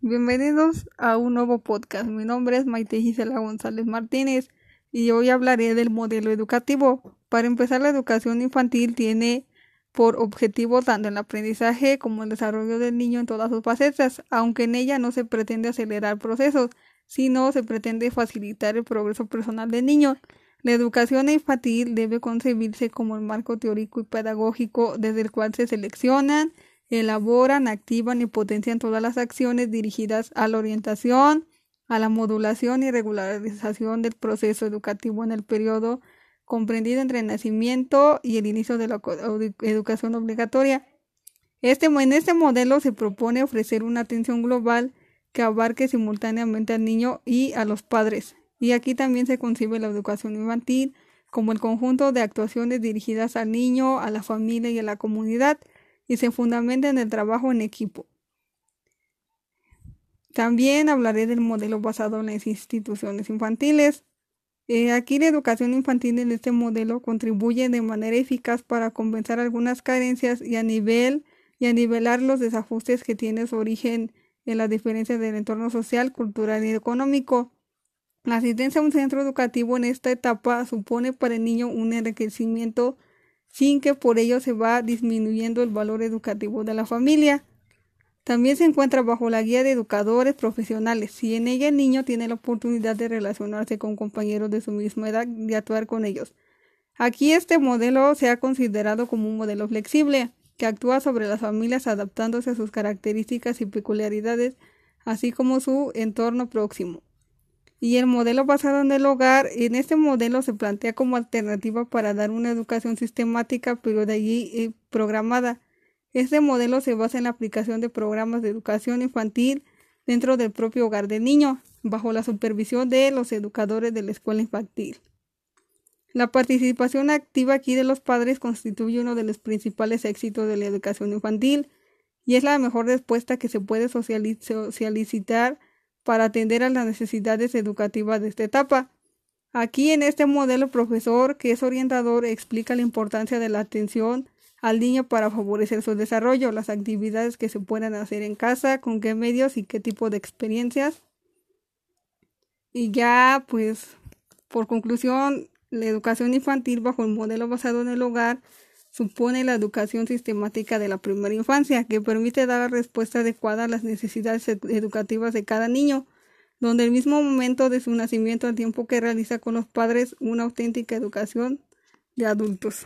Bienvenidos a un nuevo podcast. Mi nombre es Maite Gisela González Martínez y hoy hablaré del modelo educativo. Para empezar, la educación infantil tiene por objetivo tanto el aprendizaje como el desarrollo del niño en todas sus facetas, aunque en ella no se pretende acelerar procesos, sino se pretende facilitar el progreso personal del niño. La educación infantil debe concebirse como el marco teórico y pedagógico desde el cual se seleccionan, elaboran, activan y potencian todas las acciones dirigidas a la orientación, a la modulación y regularización del proceso educativo en el periodo comprendido entre el nacimiento y el inicio de la educación obligatoria. Este, en este modelo se propone ofrecer una atención global que abarque simultáneamente al niño y a los padres. Y aquí también se concibe la educación infantil como el conjunto de actuaciones dirigidas al niño, a la familia y a la comunidad, y se fundamenta en el trabajo en equipo. También hablaré del modelo basado en las instituciones infantiles. Eh, aquí la educación infantil en este modelo contribuye de manera eficaz para compensar algunas carencias y a nivel y a nivelar los desajustes que tiene su origen en las diferencias del entorno social, cultural y económico. La asistencia a un centro educativo en esta etapa supone para el niño un enriquecimiento sin que por ello se va disminuyendo el valor educativo de la familia. También se encuentra bajo la guía de educadores profesionales y en ella el niño tiene la oportunidad de relacionarse con compañeros de su misma edad y actuar con ellos. Aquí este modelo se ha considerado como un modelo flexible, que actúa sobre las familias adaptándose a sus características y peculiaridades, así como su entorno próximo. Y el modelo basado en el hogar, en este modelo se plantea como alternativa para dar una educación sistemática, pero de allí eh, programada. Este modelo se basa en la aplicación de programas de educación infantil dentro del propio hogar del niño, bajo la supervisión de los educadores de la escuela infantil. La participación activa aquí de los padres constituye uno de los principales éxitos de la educación infantil y es la mejor respuesta que se puede socializar para atender a las necesidades educativas de esta etapa. Aquí en este modelo, el profesor, que es orientador, explica la importancia de la atención al niño para favorecer su desarrollo, las actividades que se puedan hacer en casa, con qué medios y qué tipo de experiencias. Y ya, pues, por conclusión, la educación infantil bajo el modelo basado en el hogar supone la educación sistemática de la primera infancia, que permite dar respuesta adecuada a las necesidades educativas de cada niño, donde el mismo momento de su nacimiento al tiempo que realiza con los padres una auténtica educación de adultos.